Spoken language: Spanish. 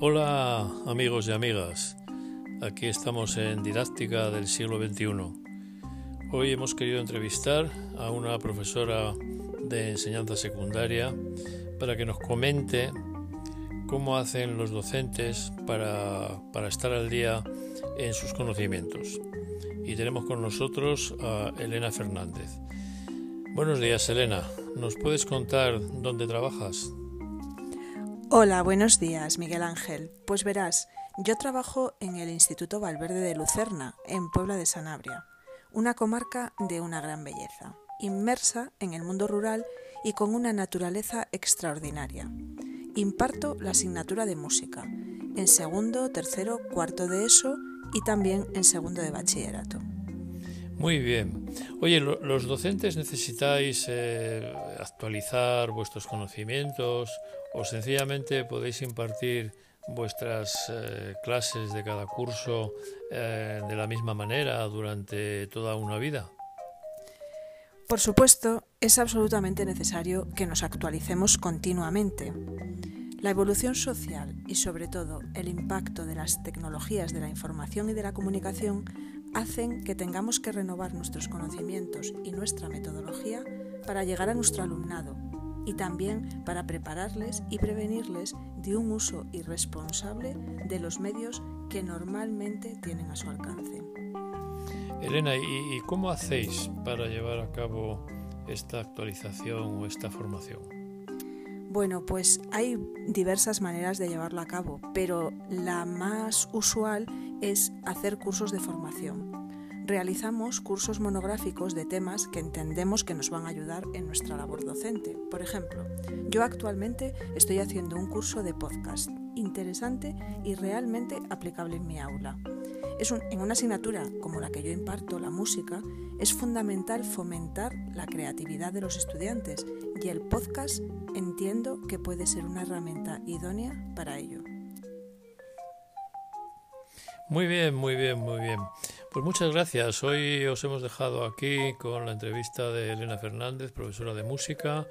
Hola amigos y amigas, aquí estamos en Didáctica del siglo XXI. Hoy hemos querido entrevistar a una profesora de enseñanza secundaria para que nos comente cómo hacen los docentes para, para estar al día en sus conocimientos. Y tenemos con nosotros a Elena Fernández. Buenos días, Elena. ¿Nos puedes contar dónde trabajas? Hola, buenos días, Miguel Ángel. Pues verás, yo trabajo en el Instituto Valverde de Lucerna, en Puebla de Sanabria, una comarca de una gran belleza, inmersa en el mundo rural y con una naturaleza extraordinaria. Imparto la asignatura de música, en segundo, tercero, cuarto de ESO y también en segundo de bachillerato. Muy bien. Oye, ¿los docentes necesitáis eh, actualizar vuestros conocimientos o sencillamente podéis impartir vuestras eh, clases de cada curso eh, de la misma manera durante toda una vida? Por supuesto, es absolutamente necesario que nos actualicemos continuamente. La evolución social y sobre todo el impacto de las tecnologías de la información y de la comunicación hacen que tengamos que renovar nuestros conocimientos y nuestra metodología para llegar a nuestro alumnado y también para prepararles y prevenirles de un uso irresponsable de los medios que normalmente tienen a su alcance. Elena, ¿y cómo hacéis para llevar a cabo esta actualización o esta formación? Bueno, pues hay diversas maneras de llevarlo a cabo, pero la más usual es hacer cursos de formación. Realizamos cursos monográficos de temas que entendemos que nos van a ayudar en nuestra labor docente. Por ejemplo, yo actualmente estoy haciendo un curso de podcast interesante y realmente aplicable en mi aula. Es en una asignatura como la que yo imparto, la música, es fundamental fomentar la creatividad de los estudiantes y el podcast entiendo que puede ser una herramienta idónea para ello. Muy bien, muy bien, muy bien. Pues muchas gracias. Hoy os hemos dejado aquí con la entrevista de Elena Fernández, profesora de música.